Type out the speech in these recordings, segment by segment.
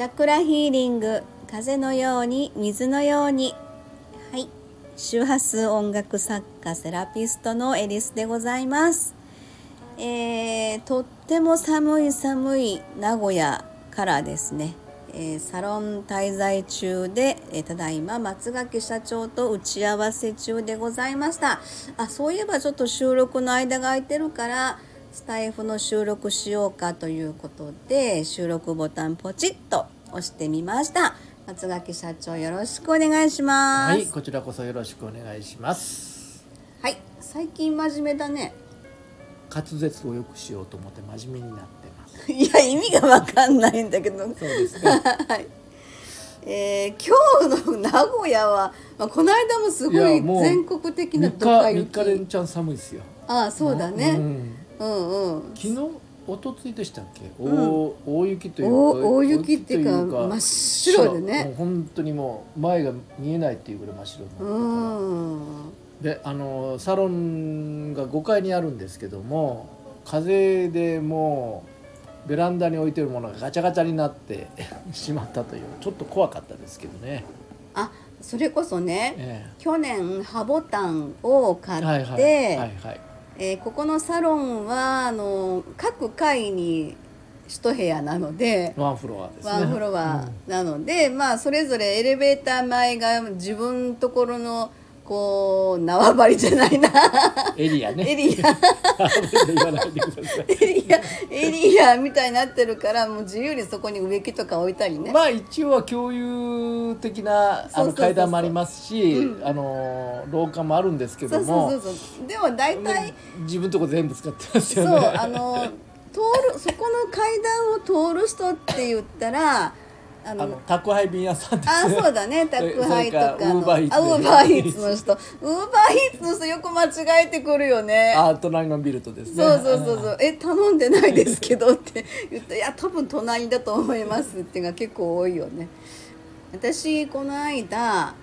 チャクラヒーリング風のように水のように。はい。周波数音楽作家セラピストのエリスでございます。えー、とっても寒い寒い名古屋からですね、えー、サロン滞在中で、えー、ただいま松垣社長と打ち合わせ中でございました。あそういえばちょっと収録の間が空いてるからスタイフの収録しようかということで収録ボタンポチッと押してみました。松垣社長よろしくお願いします。はいこちらこそよろしくお願いします。はい最近真面目だね。滑舌を良くしようと思って真面目になってます。いや意味がわかんないんだけど。そうですね。はい。えー、今日の名古屋は、まあ、この間もすごい全国的な3ドカ日雪3日連チャン寒いですよ。ああそうだね、うんうん、うん。昨日一昨日でしたっけ、うん。大大雪というか大大雪っていうか真っ白でね。もう本当にもう前が見えないっていうぐらい真っ白になうん。であのサロンが5階にあるんですけども風でもうベランダに置いてるものがガチャガチャになって しまったというちょっと怖かったですけどね、あそれこそねえ去年ハボタンを買えって、はいはいはいはいえーここのサロンはあの各階に一部屋なので、ワンフロアですね。ワンフロアなので、まあそれぞれエレベーター前が自分のところのこう縄張りじゃないな。うんエリアね。エリア。エリア。エリアみたいになってるからもう自由にそこに植木とか置いたりね、まあ一応は共有的なあそうそうそうそう。の階段もありますし、あの廊下もあるんですけそうそどもうそうそう。でも大体自分のとこ全部使ってますそうよね。あの通るそこの階段を通る人って言ったらああの宅配便屋さんですあね。そうだね。宅配とかウーバーイーツの人ウーバーイーツの人よく間違えてくるよね。あ隣のビルとですね。そうそうそうそう「え頼んでないですけど」って。言って「いや多分隣だと思います」っていうのが結構多いよね。私この間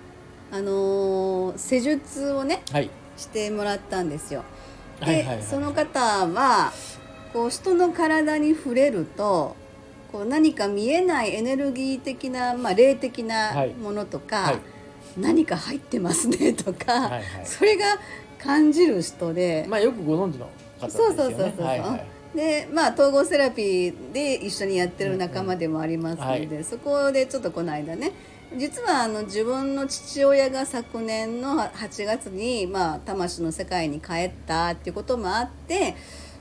あのー施術をねはい。してもらったんですよ。で、その方はこう人の体に触れるとこう何か見えないエネルギー的な、まあ、霊的なはい。ものとか、はい。何か入ってますねとか、はいはい。それが感じる人で、まあよくご存知の方ですよね。そうそうそうそう、はいはい。でまあ統合セラピーで一緒にやってる仲間でもありますので、うんうんそこでちょっとこの間ね実はあの自分の父親が昨年の8月に、まあ、魂の世界に帰ったっていうこともあって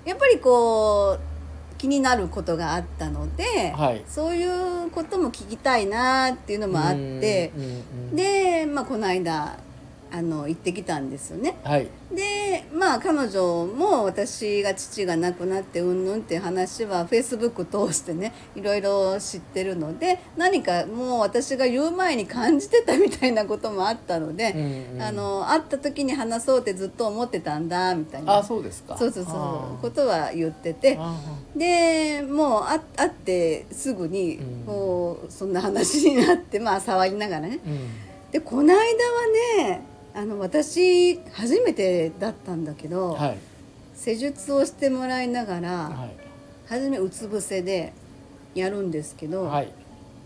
やっぱりこう気になることがあったので、はい。そういうことも聞きたいなっていうのもあってで、まあ、この間あの行ってきたんですよね。はい。でまあ彼女も私が父が亡くなってうんぬんっていう話はフェイスブック通してねいろいろ知ってるので何かもう私が言う前に感じてたみたいなこともあったので、うんうん。あの会った時に話そうってずっと思ってたんだみたいな。あそうですか。そうそうそう。ことは言ってて。あでもうあ会ってすぐにうん。もうそんな話になってまあ触りながらね。ーうん。でこの間はねあの私初めてだったんだけど、はい。施術をしてもらいながら、はい。初めうつ伏せでやるんですけど、はい。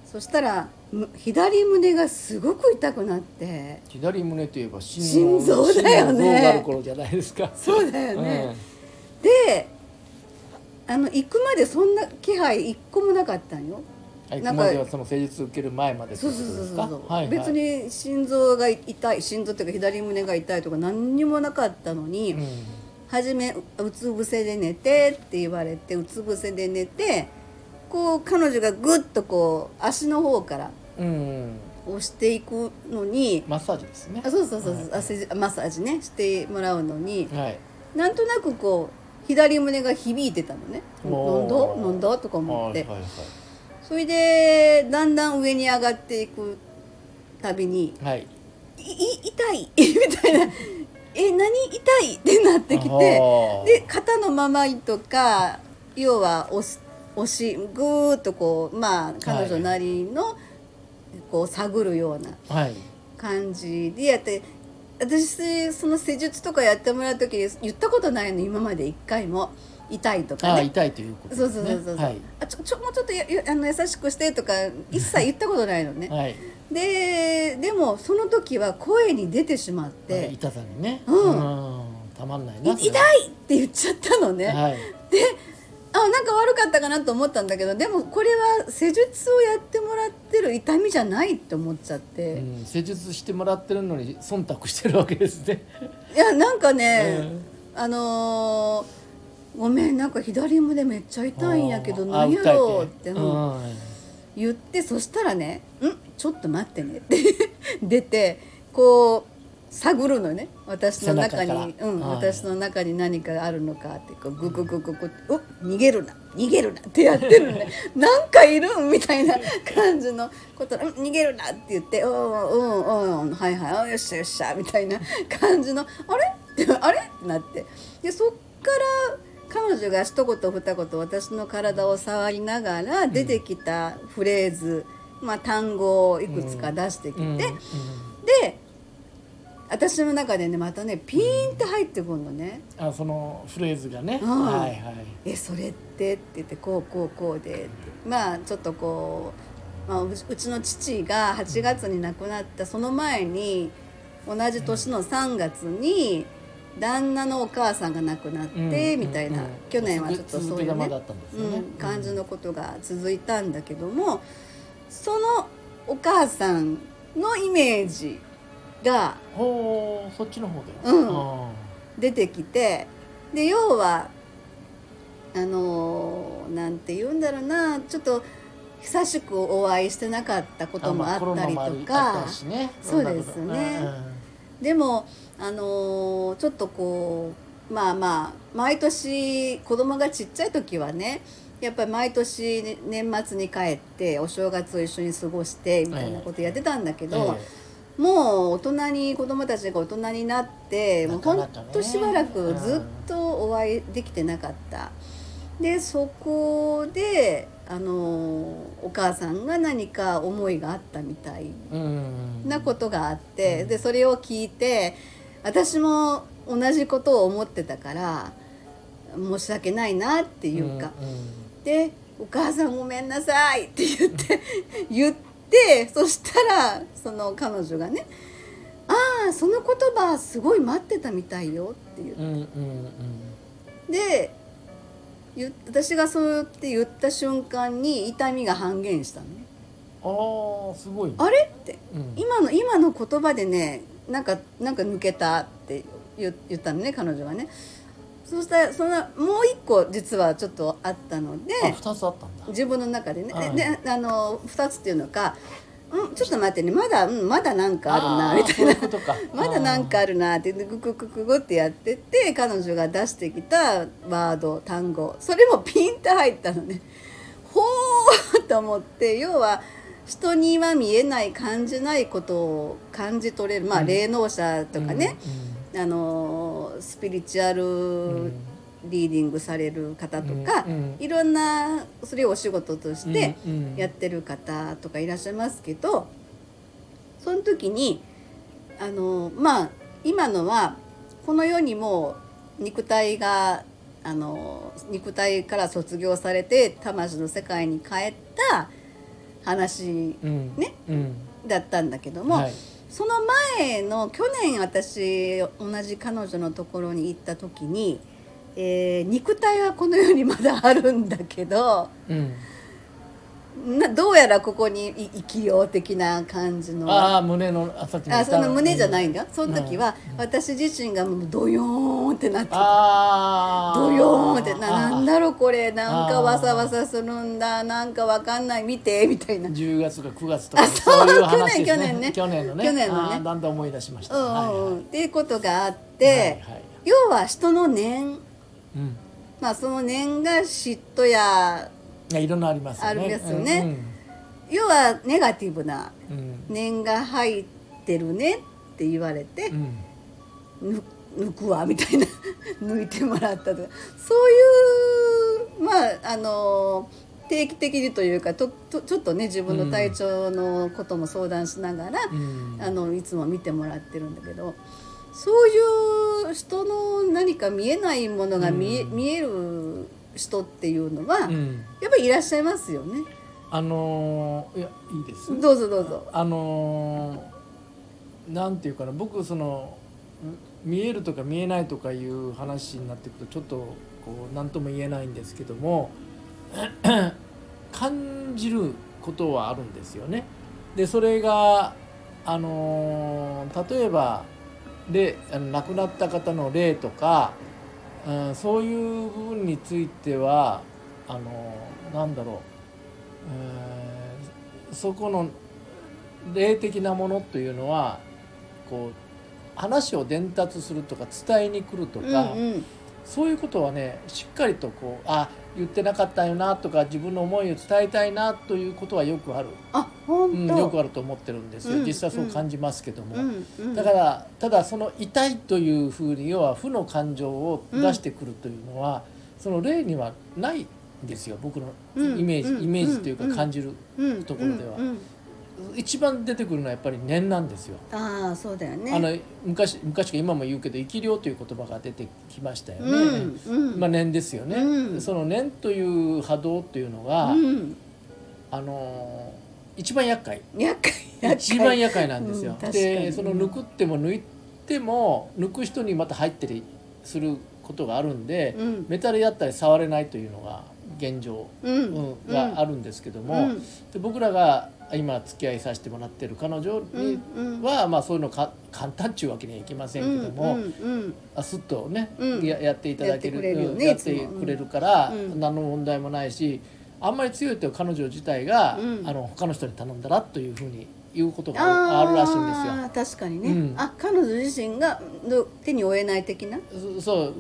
そしたらむ左胸がすごく痛くなって左胸といえば心心臓だよね。心臓がある頃じゃないですか。そうだよね、であの行くまでそんな気配一個もなかったんよ。はい、なんかその施術受ける前までそうそうそうそうですか。はいはい、別に心臓が痛い心臓っていうか左胸が痛いとか何にもなかったのに、うん。初めううつ伏せで寝てって言われてうつ伏せで寝てこう彼女がグッとこう足の方からうん、押していくのにマッサージですね。あ。そうそうそうそう、はい。マッサージね。してもらうのにはい。なんとなくこう左胸が響いてたのね「なんだ？なんだ?」とか思って、はいはいそれでだんだん上に上がっていくたびにはい。はい。「いい痛い」みたいな「え何痛い?」ってなってきて。で肩のままとか要は押す押しぐーっとこうまあ彼女なりのこう探るようなはい。感じでやって私その施術とかやってもらう時に言ったことないの今まで一回も痛いとかね。あ痛いということそうそうそうそう、はい。あちょちょもうちょっとあの優しくしてとか一切言ったことないのね。はい。ででもその時は声に出てしまって。痛さにね。うん。ん。たまんない「ない痛い!」って言っちゃったのね、はい。あなんか悪かったかなと思ったんだけどでもこれは施術をやってもらってる痛みじゃないって思っちゃって、うん施術してもらってるのに忖度してるわけですね。いやなんかね、あのーごめんなんか左胸めっちゃ痛いんやけどあ何やろうって言ってそしたらね「んちょっと待ってね」って 出てこう探るのね。私の中に。うん、はい。私の中に何かがあるのかってこうグググググお逃げるな逃げるなってやってるのね。なんかいるんみたいな感じの ことうん逃げるなって言って「うんうんうんはいはいあよっしゃよっしゃ」みたいな感じの「あれ?」って「あれ?」ってなって。でそっから彼女が一言二言私の体を触りながら出てきたフレーズ、まあ、単語をいくつか出してきて、うん。うん。で私の中でねまたねピーンって入ってくるのね。あそのフレーズがね、うん。はいはい「えそれって?」って言って「こうこうこうで」まあちょっとこう、まあ、うちうちの父が8月に亡くなったその前に同じ年の3月に旦那のお母さんが亡くなって、うん。みたいな、うん。去年はちょっとそういうねね。うん、感じのことが続いたんだけどもそのお母さんのイメージがそっちの方でうん。あ出てきてで要はあのーなんて言うんだろうなちょっと久しくお会いしてなかったこーともあったりとか。そうですね。でもあのーちょっとこうまあまあ毎年子供がちっちゃい時はねやっぱり毎年年末に帰ってお正月を一緒に過ごしてみたいなことやってたんだけうんど、えもう大人に子供たちが大人になってもうほんとしばらくずっとお会いできてなかった。でそこであのお母さんが何か思いがあったみたいなことがあって、でそれを聞いて私も同じことを思ってたから申し訳ないなっていうか、うんうん。で「お母さんごめんなさい」って言って 言ってそしたらその彼女がね「ああその言葉すごい待ってたみたいよ」って言って。うんうんうん。で言私がそうやって言った瞬間に痛みが半減したのね。ああすごいね。あれって。うん。今の今の言葉でねなんかなんか抜けたって言言ったのね彼女がね。そしたらそのもう一個実はちょっとあったのであ二つあったんだ。自分の中でね。うん。であの2つっていうのか「うんちょっと待ってねまだ、うん、まだなんかあるな」みたいな。そういうことか。まだなんかあるなってグググググってやってて彼女が出してきたワード単語。それもピンと入ったのね。ほーと思って要は人には見えない感じないことを感じ取れる。まあうん。霊能者とかね、うんあのスピリチュアうんルリーディングされる方とか、うんうんいろんなそれをお仕事としてうんうん。やってる方とかいらっしゃいますけどその時にあのまあ今のはこの世にも肉体があの肉体から卒業されて魂の世界に帰った話うんねうん。だったんだけども、はい。その前の去年私同じ彼女のところに行った時に、えー肉体はこの世にまだあるんだけどうんなどうやらここにい生きよう的な感じの。ああ胸のあその胸じゃないんんだよその時は私自身がもうドヨーンってなってドヨーンってななんだだろうこれ。なんかわさわさするんだ。なんかわかんない。見てみたいな。10月か9月とか。あそういう話です去年ね去年ね。去年のね。去年のね。だんだん思い出しました、うんうんうん、はいはい。っていうことがあって、はいはい。要は人の念。うん。まあその念が嫉妬やいやいろんなありますよね。あるんですよね。要はネガティブなうん。うん念が入ってるねって言われてう、ん。ぬ抜くわみたいな 抜いてもらったとか。そういうまああの定期的にというかととちょっとね自分の体調のことも相談しながら、うん。あのいつも見てもらってるんだけどそういう人の何か見えないものが見え,、うん。見える人っていうのは、うんやっぱりいらっしゃいますよね。あのーいやいいですどうぞどうぞ。あのーなんていうかな僕そのん見えるとか見えないとかいう話になってくるとちょっとこう何とも言えないんですけども感じることはあるんですよね。でそれがあのー例えば霊あの亡くなった方の霊とか、うん、そういう部分についてはあのなんだろう、えーそこの霊的なものというのはこう話を伝達するとか伝えに来るとか、うんうん。そういうことはねしっかりとこうあ言ってなかったよなとか自分の思いを伝えたいなということはよくある、あうん、本当、よくあると思ってるんですよ、うん実際そう感じますけども、うんうん、だからただその痛いというふうに要は負の感情を出してくるというのは、その霊にはないんですよ。僕のうんイメージ、うんイメージというかうん感じる、うん。ところでは。うんうん一番出てくるのはやっぱり念なんですよ。ああそうだよね。あの昔昔か今も言うけど生き量という言葉が出てきましたよね。うんうんまあ念ですよね。うんその念という波動というのが、うん、あのー一番厄介厄介一番厄介なんですよ。でその抜くっても抜いても抜く人にまた入ったりすることがあるんで、うんメタルやったり触れないというのが現状、があるんですけども、うんで僕らが今付き合いさせてもらってる彼女にうんは、まあそういうのか簡単っちゅうわけにはいきませんけども、あすっとね、うん。ややっていただけるやってくれるよねうんやっていつも。くれるから、うん。何の問題もないしあんまり強いと彼女自体が、うん。あの他の人に頼んだらというふうに言うことがあるらしいんですよ。確かにね、うん。あ彼女自身がど手に負えない的な？そそう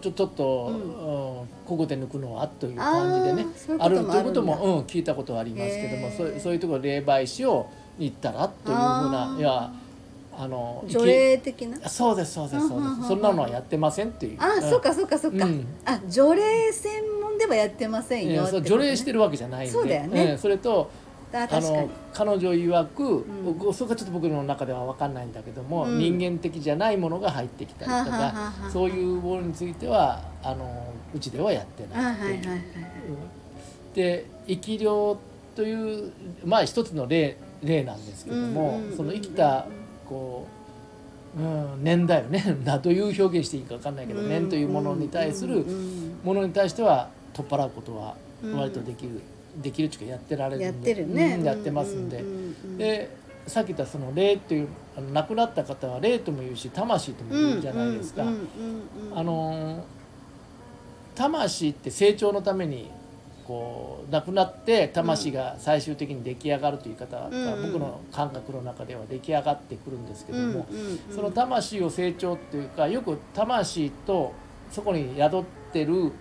ちょちょっと、うん。ここで抜くのはという感じでねあるということもうん、聞いたことはありますけどもそうそういうところ霊媒師をに行ったらというふうないやあの除霊的な？きそうですそうですそうです。そんなのはやってませんっていう。あ、うん。そっかそっかそっか、うん。あ除霊専門ではやってませんよね。除霊してるわけじゃないんで。そうだよね。んそれとあの彼女曰く、ん。僕それがちょっと僕の中では分かんないんだけども、うん。人間的じゃないものが入ってきたりとかはあはあそういうものについてはあのうちではやってあないという。はいはいはいで生き量というまあ一つの例例なんですけども、うんうんうんうんその生きたこう、うん、念だよね などいう表現していいか分かんないけど、うん。念というものに対するうんうんものに対しては取っ払うことはうん割とできる、できるっていうかやってられるんで。やってるね、うん。やってますんで、うううんでさっき言ったその霊というあの亡くなった方は霊とも言うし魂とも言うじゃないですか。うんうんうんうんあのー魂って成長のためにこう亡くなって魂が最終的に出来上がるという言い方がうん。うん僕の感覚の中では出来上がってくるんですけども、うんうんうん。その魂を成長っていうかよく魂とそこに宿ってる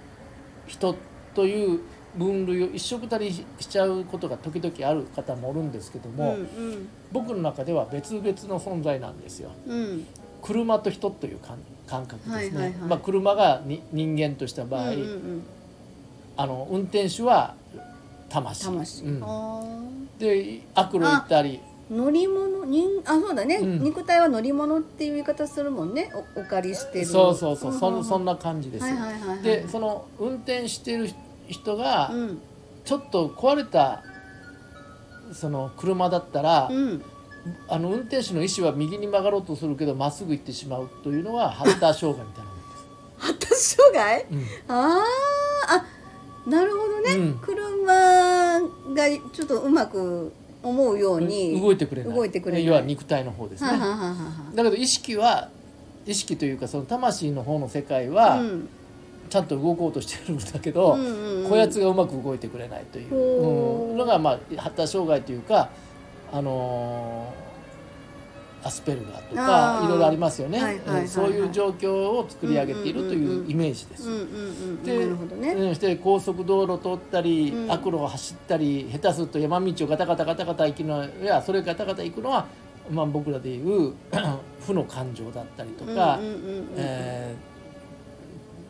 人という分類を一緒くたりしちゃうことが時々ある方もおるんですけども、うん僕の中では別々の存在なんですよ。うん。うん車と人という感感覚ですね、はいはいはい。まあ、車がに人間とした場合、うんうんうん。あの運転手は魂。魂、うん。あで悪路行ったり。ー乗り物人あそうだね、うん。肉体は乗り物っていう言い方するもんね。おお借りしてる。そうそうそう、そんん。そんな感じですよ、はいはいはいはい。でその運転してる人がうん。ちょっと壊れたその車だったら、うん。あの運転手の意思は右に曲がろうとするけどまっすぐ行ってしまうというのは発達障害みたいなもんです。発達障害うん。あー。あなるほどね、うん。車がちょっとうまく思うように動いてくれない。動いてくれない。要は肉体の方ですね、ははは。だけど意識は意識というかその魂の方の世界はうんちゃんと動こうとしてるんだけど、うんうんうん。こやつがうまく動いてくれないという、ほう。うん。のがまあ発達障害というかあのーアスペルガーとかいろいろありますよね、はいはいはいはい。うん。そういう状況を作り上げているというイメージです。でね、うん。して高速道路通ったり、うん。悪路を走ったり下手すると山道をガタガタガタガタ行くのやそれガタガタ行くのは、まあ、僕らでいう 負の感情だったりとか、えー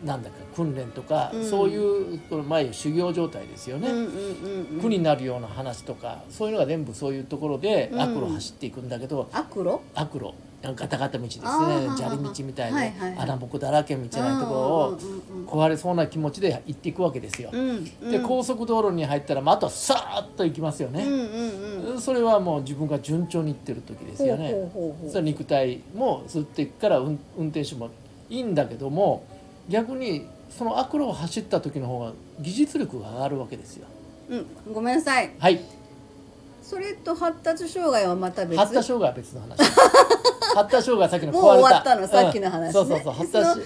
なんだか訓練とか、うん。そういうこの前修行状態ですよね、うんうんうんうん。苦になるような話とかそういうのが全部そういうところでうん。悪路走っていくんだけど、悪路悪路、ガタガタ道ですね。砂利道みたいはいはいはい。で穴ぼこだらけみたいなところを壊れそうな気持ちで行っていくわけですよ。うんうん。で高速道路に入ったら、まあ、あとはさーっと行きますよね。うんうんうん。それはもう自分が順調にいってる時ですよね。それは肉体も吸っていくから運運転手もいいんだけども逆にその悪路を走った時の方が技術力が上がるわけですよ。うんごめんなさい。はい。それと発達障害はまた別？発達障害は別の話。発達障害さっきのもう壊れた。終わったのさっきの話ね。そうそうそう発達。その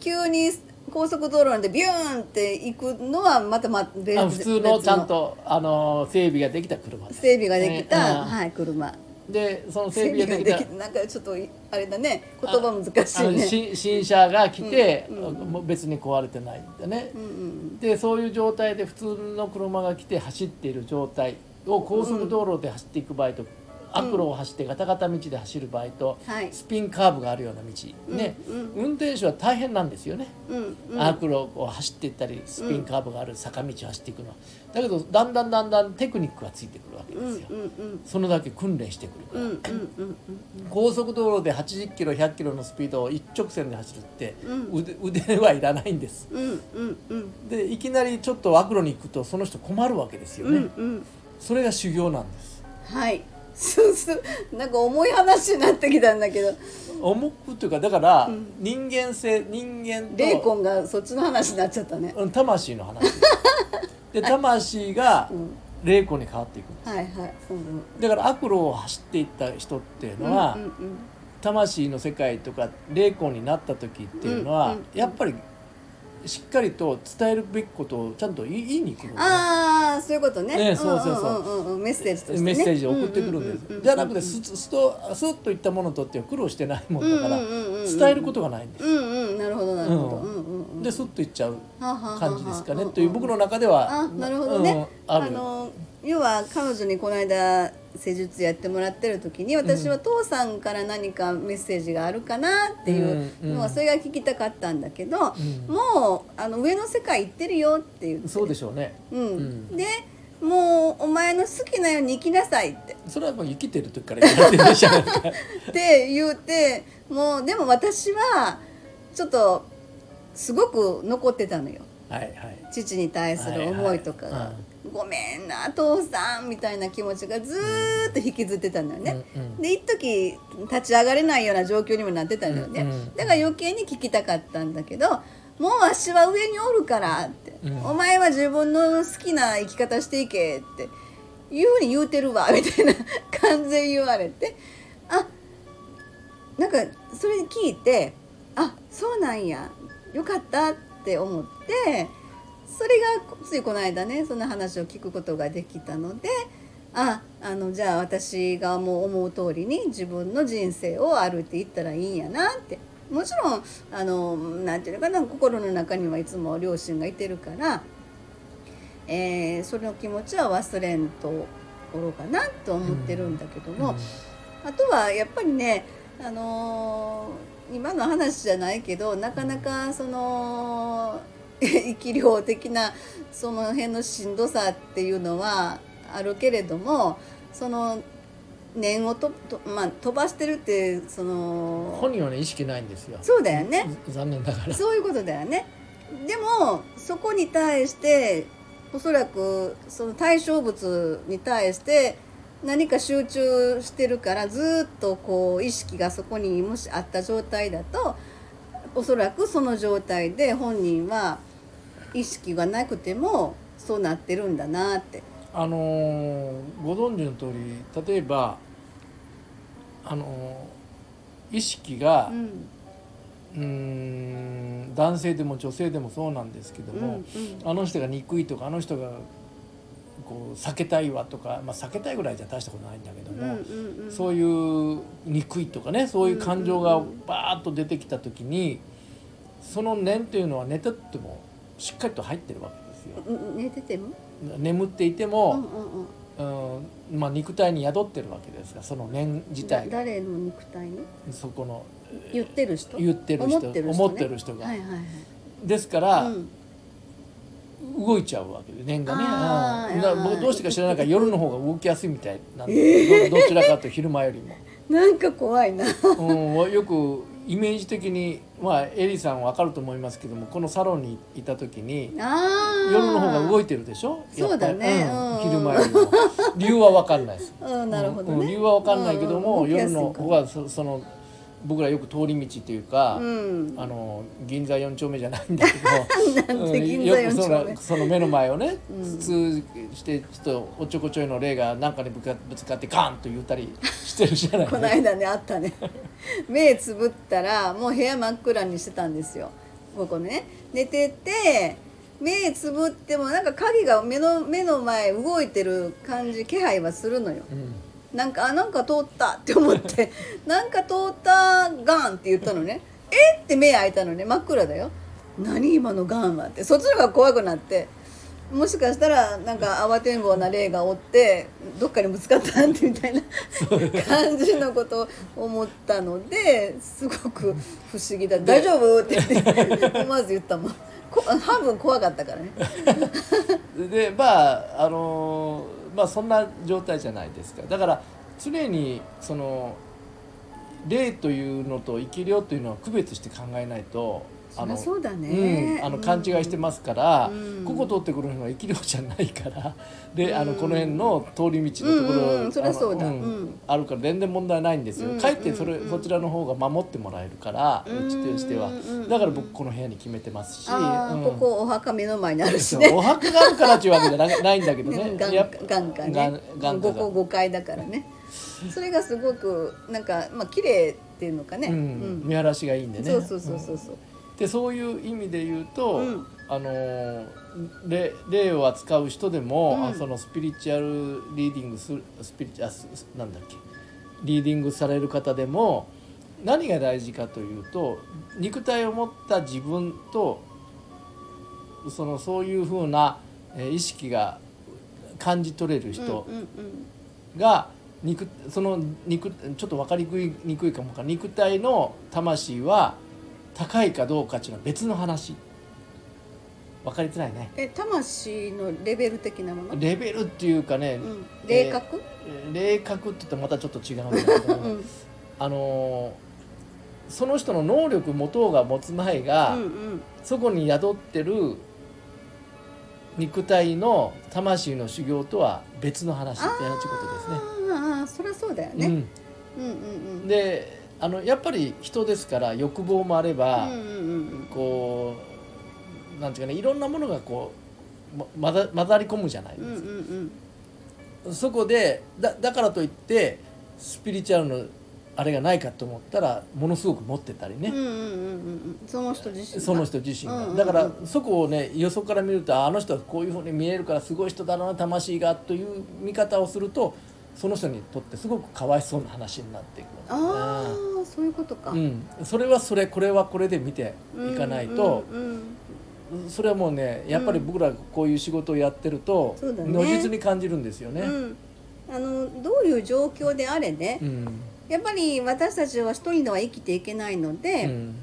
急に高速道路でビューンって行くのはまたま別あ普通のちゃんとあの整備ができた車です整備ができた、ねうん。はい車でその整整備ができたなんかちょっとあれだね。言葉難しいね。新新車が来て、うんうん別に壊れてないんだね。う、んうん。でそういう状態で普通の車が来て走っている状態を高速道路で走っていく場合と、悪路を走ってガタガタ道で走る場合と、はい。スピンカーブがあるような道、ね、うん。運転手は大変なんですよね、うんうん。悪路を走っていったりスピンカーブがある坂道を走っていくのは。だけどだんだんだんだんテクニックがついてくるわけですよ、うんそのだけ訓練してくるから、高速道路で80キロ100キロのスピードを一直線で走るって、うん。腕腕はいらないんです。でいきなりちょっと悪路に行くとその人困るわけですよね、それが修行なんです。はいそうそう。なんか重い話になってきたんだけど。重くというかだからうん人間性人間とレイコンがそっちの話になっちゃったね。うん魂の話。で魂がうん。霊魂に変わっていく。んですはいはい。うんだから悪路を走っていった人っていうのは、うんうん魂の世界とか霊魂になった時っていうのは、うんうん。やっぱりしっかりと伝えるべきことをちゃんと言いに来るんですね。ああそういうことね。ねそうそうそう。んんんんメッセージとしてね。メッセージを送ってくるんです、じゃなくてスッとスッといったものとっては苦労してないものだから伝えることがないんです、うんうんなるほどなるほど。うん。うんうんうん。でスッといっちゃう感じですかね、という僕の中ではあなるほどね。うんあるの要は彼女にこの間施術やってもらってる時に私は父さんから何かメッセージがあるかなっていうのはうんそれが聞きたかったんだけど、うん。もうあの上の世界行ってるよって言って。そうでしょうね。うん。うん。でもうお前の好きなように生きなさいって。それはもう生きてる時から言われてるじゃないか。って言うてもうでも私はちょっとすごく残ってたのよ。はいはい。父に対する思いとかが、はいはいごめんな父さんみたいな気持ちがずーっと引きずってたんだよね、うんうん。で一時立ち上がれないような状況にもなってたのよね、うんうんだから余計に聞きたかったんだけどもうわしは上におるからって、うんお前は自分の好きな生き方していけって。いうふうに言うてるわ。みたいな感じで言われて。あなんかそれ聞いてあそうなんや。よかったって思ってそれがついこの間ねその話を聞くことができたのでああのじゃあ私がもう思う通りに自分の人生を歩いていったらいいんやなって。もちろんあのなんていうのかな心の中にはいつも両親がいてるから、えーその気持ちは忘れんとおろうかなと思ってるんだけども、あとはやっぱりね、あのー今の話じゃないけどなかなかその 生き量的なその辺のしんどさっていうのはあるけれどもその念をとと、まあ、飛ばしてるってその本人はね意識ないんですよそうだよね。残念ながらそういうことだよね。でもそこに対しておそらくその対象物に対して何か集中してるからずっとこう意識がそこにもしあった状態だとおそらくその状態で本人は意識がなくてもそうなってるんだなって。あのーご存知の通り例えばあのー意識がうん。ん男性でも女性でもそうなんですけどうんも、あの人が憎いとかあの人がこう避けたいわとか、まあ、避けたいぐらいじゃ大したことないんだけどうんも、うんうん。そういう憎いとかねそういう感情がバーッと出てきた時にその念というのは寝ててもしっかりと入ってるわけですよ。うん寝てても、眠っていてうんも、うんうん、うんまあ、肉体に宿ってるわけですがその念自体誰の肉体に？そこの言ってる人？言ってる人思ってる人,、ね、思ってる人が。はいはいはい。ですから、うん。動いちゃうわけで念がね、うん、だからあー僕どうしてか知らないから夜の方が動きやすいみたいなんで、どどちらかというと昼間よりも。なんか怖いな。うん、よくイメージ的にまあエリさん分かると思いますけどもこのサロンにいた時に夜の方が動いてるでしょ？そうだね。うんうん。昼間よりも理由は分かんないです。うんなるほどね、うん理由は分かんないけども、うん夜の方がそその僕らよく通り道っていうか、うん。あの銀座4丁目じゃないんだけど なんて銀座4よくそのその目の前をね、うん。普通してちょっとおっちょこちょいの霊が何かにぶかぶつかってガンと言ったりしてるじゃないこの間ねあったね 目つぶったらもう部屋真っ暗にしてたんですよ。ここね。寝てて目つぶってもなんか鍵が目の目の前動いてる感じ気配はするのよ。うん。なんかあなんか通ったって思って。なんか通ったガンって言ったのね。え？って目開いたのね。真っ暗だよ。何今のガンはって。そっちの方が怖くなってもしかしたらなんか慌てんぼうな霊がおってどっかにぶつかったんてみたいな感じのことを思ったのですごく不思議だ「大丈夫?」って言って思わず言ったもん。こ半分怖かったからね。でまああのまあそんな状態じゃないですか。だから常にその霊というのと生き量というのは区別して考えないとそりゃそうだね。うん、あの勘違いしてますから、うん。ここ通ってくるのは生き量じゃないからであのこの辺の通り道のところ、うんうんうんそりゃそうだ。んあるから全然問題ないんですよ、うんかえってそれ、そちらの方が守ってもらえるから、ううんちとしては、だから僕この部屋に決めてますし、ここお墓目の前にあるしね。お墓があるからっていうわけじゃな ないんだけどね。ね、眼下ね。眼眼下5個5階だからね。それがすごくなんかまあ綺麗っていうのかね、うん見晴らしがいいんでね。そうそうそうそうそう、うんでそういう意味で言うと、うん。あのー霊霊を扱う人でも、うん。あそのスピリチュアルリーディングするスピリチュアスなんだっけリーディングされる方でも何が大事かというと肉体を持った自分とそのそういうふうなえー意識が感じ取れる人が肉その肉ちょっと分かりにくいにくいかもか肉体の魂は高いかどうかっていうのは別の話。分かりづらいね。え魂のレベル的なもの、レベルっていうかね、うん、霊覚、えー霊覚？って言ったらまたちょっと違う。んだけど、うん。あのーその人の能力持とうが持つ前が、うんうん。そこに宿ってる肉体の魂の修行とは別の話っていうことですね。ああそりゃそうだよね、うん。うん、うんうん。であのやっぱり人ですから欲望もあれば、うんうんうんこうなんていうかねいろんなものがこうま混ざ混ざり込むじゃないうんうんですうん。か、そこでだだからといってスピリチュアルのあれがないかと思ったらものすごく持ってたりね、うんうんうんうんうん。その人自身が。その人自身が、うんうんうん。だからそこをねよそから見るとああの人はこういうふうに見えるからすごい人だな魂がという見方をするとその人にとってすごくかわいそうな話になっていくああそういうことか、うん、それはそれこれはこれで見ていかないと、うんうんうんそれはもうねやっぱり僕らこういう仕事をやってると、そうだね。如実に感じるんですよね。うん、あのどういう状況であれね、うん。やっぱり私たちは一人では生きていけないので、うん。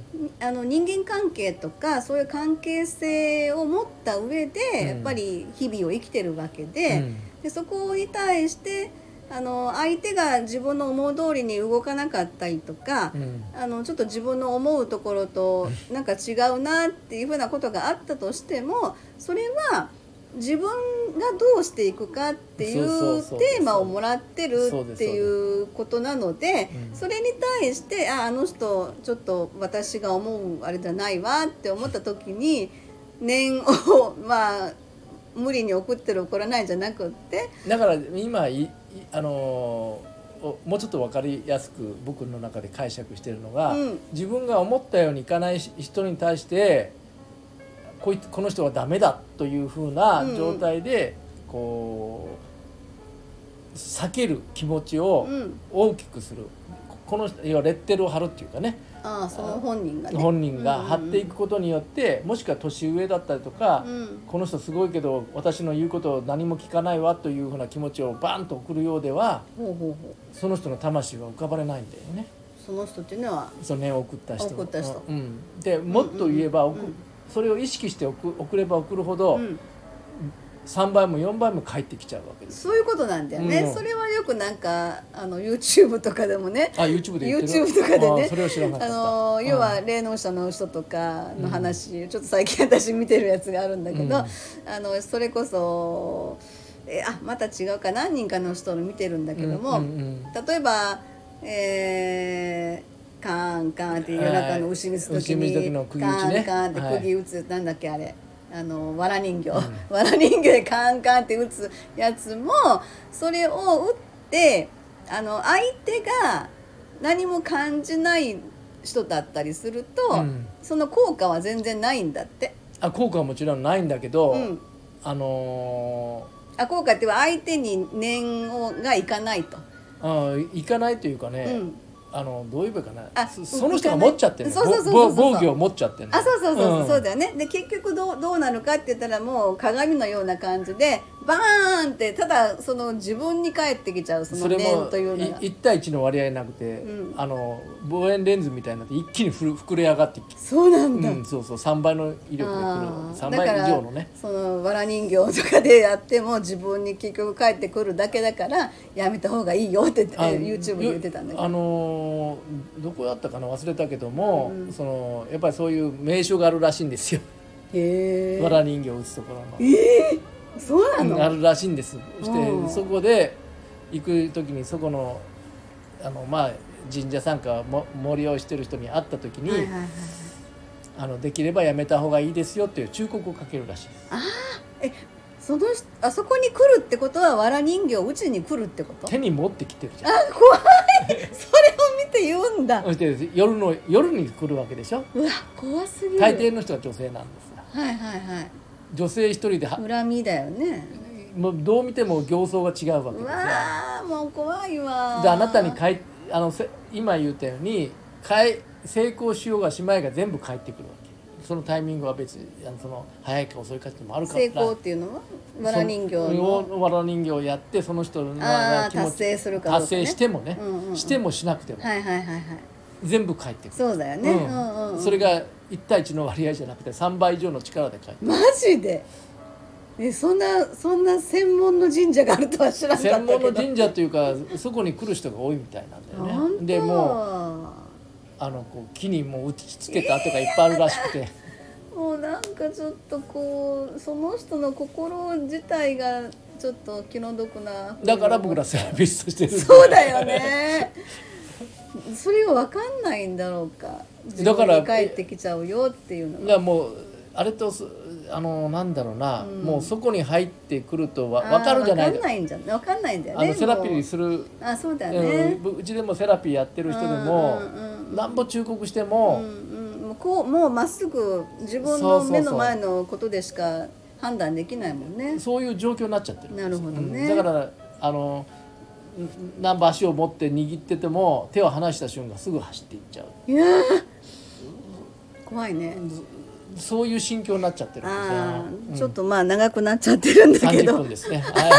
あの人間関係とかそういう関係性を持った上で、うん。やっぱり日々を生きてるわけで,、でそこに対してあの相手が自分の思う通りに動かなかったりとかう、ん。あのちょっと自分の思うところとなんか違うなっていうふうなことがあったとしてもそれは自分がどうしていくかっていそうテーマをもらってるっていうことなのでうん。それに対してああの人ちょっと私が思うあれじゃないわって思った時に念を まあ無理に送ってる送らないんじゃなくってだから今あのもうちょっと分かりやすく僕の中で解釈してるのが、うん。自分が思ったようにいかない人に対してこいつこの人はダメだというふうな状態で、こう避ける気持ちをうん。大きくする、ここの要はレッテルを貼るっていうかね。ああその本人がね。本人が貼っていく、くことによってもしくは年上だったりとか、うん。この人すごいけど私の言うことを何も聞かないわというふうな気持ちをバンと送るようではその人の魂は浮かばれないんだよね。その人っていうのはその念を送った人送った人。うん。うんでもっと言えば、送うんうん。それを意識して送送れば送るほど、うん3倍も4倍も返ってきちゃうわけです。そういうことなんだよね、うん。それはよくなんかあの YouTube とかでもね。あ YouTube で YouTube とかでね。あの要は霊能者の人とかの話、ちょっと最近 私見てるやつがあるんだけど、うん。あのそれこそえあまた違うか何人かの人の見てるんだけども、うんうん例えばえー、カーンカーンって夜中の牛水時牛水時に、の釘カ打ちね。ーンカーンってはい。釘打つ、なんだっけあれあのわら人形、わら人形でカーンカーンって打つやつもそれを打ってあの相手が何も感じない人だったりすると、うん。その効果は全然ないんだって。あ効果はもちろんないんだけど、うん。あのあ効果っては相手に念をがいかないと。ーあいかないというかね、うんあのどういいかな？あそその人が持っちゃってるのそうそうそう防御を持っちゃってるのあそうそうそう、んそう。だよねで結局どうどうなるかって言ったらもう鏡のような感じでバーンってただその自分に返ってきちゃうその念というのが。1対1の割合なくて、うん。あの望遠レンズみたいになって一気にふる膨れ上がってきて、そうなんだ、うん、そうそう3倍の威力でくる。あー。3倍以上のね。そのわら人形とかでやっても自分に結局返ってくるだけだからやめた方がいいよってあ YouTube で言ってたんだけど。あのーどこだったかな忘れたけども、うん。そのやっぱりそういう名所があるらしいんですよ、へえわら人形を打つところの。えー、そうなの、あるらしいんです。そしてうん。そこで行く時にそこのあのまあ神社参加も森をしてる人に会った時に、はいはいはいはい。あのできればやめた方がいいですよっていう忠告をかけるらしい。ですえその人あそこに来るってことはわら人形うちに来るってこと？手に持ってきてるじゃん。あ怖い。それを見て言うんだ。そして夜の夜に来るわけでしょ？うわ怖すぎる。大抵の人は女性なんですがはいはいはい女性一人では恨みだよね。もうどう見ても形相が違うわけですわーもう怖いわであなたにかいあのせ今言ったようにかい成功しようがしまいが全部返ってくるわけ。そのタイミングは別にあのその早いか遅いかっていうのもあるから。成功っていうのは？わら人形そののわら人形をやってその人のあー気持ち達成するかどうかね。達成してもね、うんうんうん。してもしなくても、はいはいはいはい全部返ってくる、そうだよね、ううんんうんうん。それが1対1の割合じゃなくて3倍以上の力で返ってくる。マジで？えそんなそんな専門の神社があるとは知らなか専門の神社というかそこに来る人が多いみたいなんだよね。でもうあのこう木にもう打ちつけた跡がいっぱいあるらしくて、もうなんかちょっとこうその人の心自体がちょっと気の毒な。だから僕らセラピストしてるそうだよね それが分かんないんだろうか。自だから帰ってきちゃうよっていうのが。もうあれとすあのなんだろうな、うん。もうそこに入ってくるとわ分かるじゃない。分かんないんじゃ分かんないんだよねあのセラピーする、あそうだようねんうちでもセラピーやってる人でも、うんうんうんなんぼ忠告してうも、んうん。もうこうもうまっすぐ自分の目の前のことでしか判断できないもんね。そういう状況になっちゃってるなるほどね。うん。だからあのん何ぼ足を持って握ってても手を離した瞬間すぐ走っていっちゃう。怖いねそういう心境になっちゃってるんですよあうん。ーちょっとまあ長くなっちゃってるんだけ30ど分ですね。はい。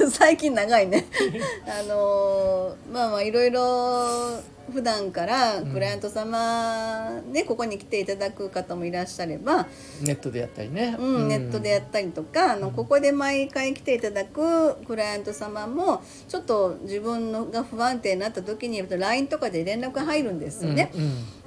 最近長いね。あのーまあまあいろいろ普段からクライアント様ね、ここに来ていただく方もいらっしゃれば、ネットでやったりね、うん、ネットでやったりとかあのここで毎回来ていただくクライアント様もちょっと自分のが不安定になった時に LINE とかで連絡が入るんですよね。うん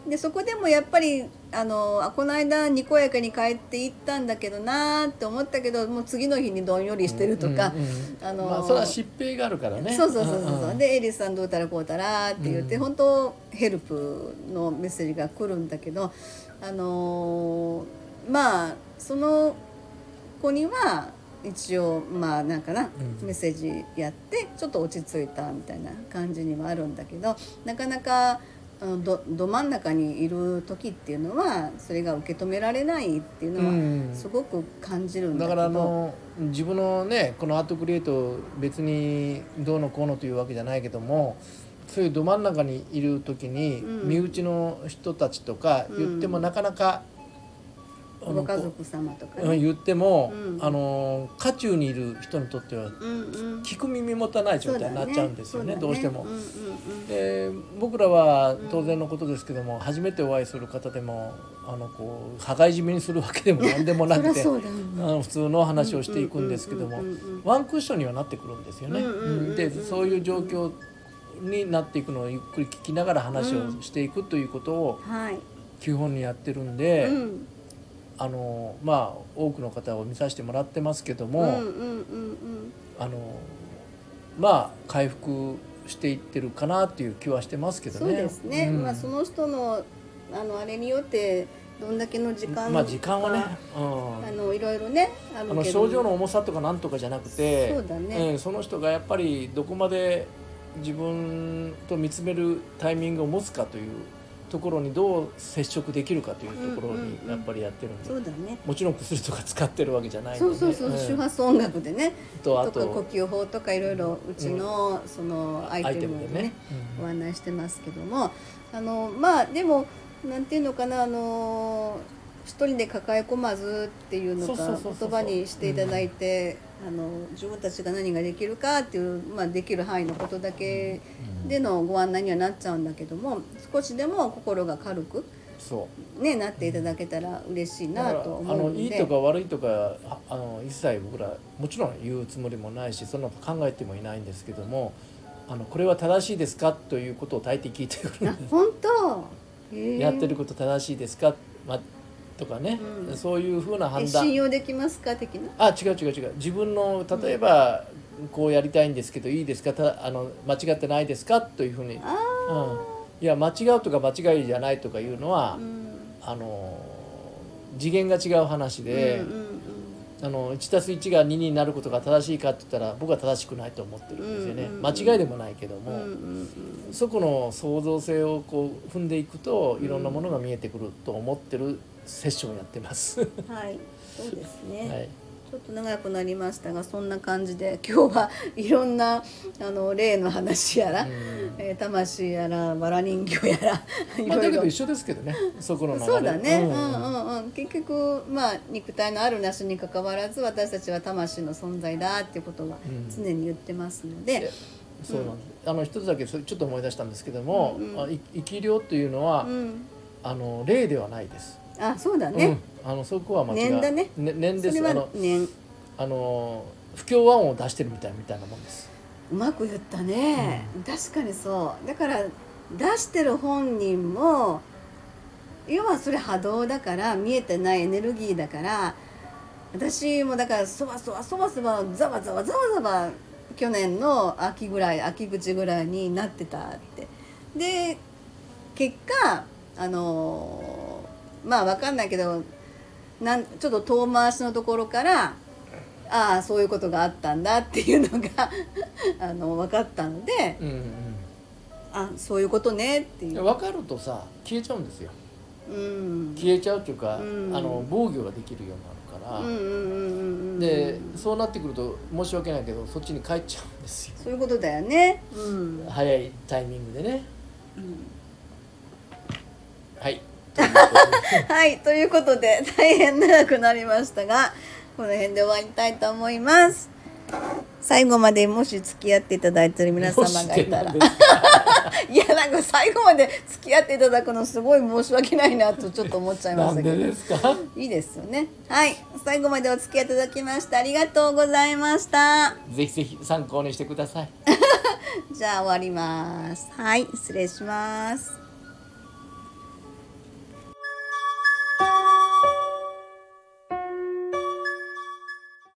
うん。でそこでもやっぱりあのあこの間にこやかに帰っていったんだけどなーって思ったけどもう次の日にどんよりしてるとか、うんうんあのまあそれは疾病があるからね。そうそうそうそうそう、んん。でエリスさんどうたらこうたらって言って、うん。本当ヘルプのメッセージが来るんだけどあのーまあその子には一応まあなんかな、うん。メッセージやってちょっと落ち着いたみたいな感じにはあるんだけどなかなかどど真ん中にいる時っていうのはそれが受け止められないっていうのうん。はすごく感じるんだけど、だからあの自分のねこのアートクリエイト別にどうのこうのというわけじゃないけどもそういうど真ん中にいる時にうん。身内の人たちとか言ってもなかなか、うご家族様とかね。うん言っても、うんあの渦中にいる人にとっては。聞く耳持たない状態になっちゃうんですよねそどうしても。で僕らは当然のことですけども、初めてお会いする方でもあのこう羽交い締めにするわけでも 何でもなくてあの普通の話をしていくんですけどもワンクッションにはなってくるんですよね。でそういう状況になっていくのをゆっくり聞きながら話をしていくということをはい。基本にやってるんで、うん。あのまあ多くの方を見させてもらってますけども、うんうんうんあのまあ回復していってるかなっていう気はしてますけうん。どね。そうですね。うんまあその人のあのあれによってどんだけの時間まあ時間はね、あうん、のいろいろねあるけど。あの症状の重さとかなんとかじゃなくてそうだねえーその人がやっぱりどこまで自分と見つめるタイミングを持つかというところにどう接触できるかというところうんうんうんにやっぱりやってるんで、そうだね。もちろん薬とか使ってるわけじゃないんで、ね、そうそうそう、ん周波数音楽でね。とあとか呼と吸法とかいろいろうちのそのアイテムでね。ご案内してますけども。あのまあでもなんていうのかなあの一人で抱え込まずっていうのか言葉にしていただいて、あの自分たちが何ができるかっていう、まあ、できる範囲のことだけでのご案内にはなっちゃうんだけども少しでも心が軽く、そう。ね、なっていただけたら嬉しいなと思うので。のいいとか悪いとかああの一切僕らもちろん言うつもりもないしそんなこと考えてもいないんですけどもあのこれは正しいですかということを大抵聞いてくるんです。あ本当？へー。やってること正しいですか、ま、とかね、うん。そういうふうなえ判断。信用できますか的な？あ違う違う違う。自分の例えば、こうやりたいんですけどいいですか？たあの間違ってないですか？というふうに、うん、あいや間違うとか間違いじゃないとかいうのは、あ、うん。あの次元が違う話で、うんうんあの 1+1 が2になることが正しいかって言ったら僕は正しくないと思ってるんですよね、間違いでもないけども、そこの創造性をこう踏んでいくといろんなものが見えてくると思ってるセッションをやってます。ははい。そうですね、い、ちょっと長くなりましたがそんな感じで今日はいろんなあの霊の話やら、うん。えー魂やらわら人形やらいまあ、だけど一緒ですけどねそこのそうだね、うん。んううんうん、結局まあ肉体のあるなしにかかわらず私たちは魂の存在だっていうことはうん。常に言ってますので、でそうなんです、あの一つだけちょっと思い出したんですけども、うんうん。生き量というのは、うん、あの霊ではないです。あそうだね、うん、あのそこは間違い。念だね。念です。それはあの念あの不協和音を出してるみたいみたいなもんです。うまく言ったね、確かにそう。だから出してる本人も要はそれ波動だから見えてないエネルギーだから私もだからそわそわそわそわざわざわざわざわ去年の秋ぐらい秋口ぐらいになってたって。で結果あのまあわかんないけどなんちょっと遠回しのところからああそういうことがあったんだっていうのが あの分かったのでうんあそういうことねっていう。う、ん、分かるとさ消えちゃうんですよ。うん、消えちゃうっていうか、うん。あの防御ができるようになるから、うんうんうんうんうん。でそうなってくると申し訳ないけどそっちに帰っちゃうんですよ。そういうことだよね。うん、早いタイミングでね。うんはいはいということで大変長くなりましたがこの辺で終わりたいと思います。最後までもし付き合っていただいている皆様がいたら。いやなんか最後まで付き合っていただくのすごい申し訳ないなとちょっと思っちゃいましたけど。いいですよね。はい最後までお付き合いいただきましてありがとうございました。ぜひぜひ参考にしてください。じゃあ終わります。はい失礼します Thank you.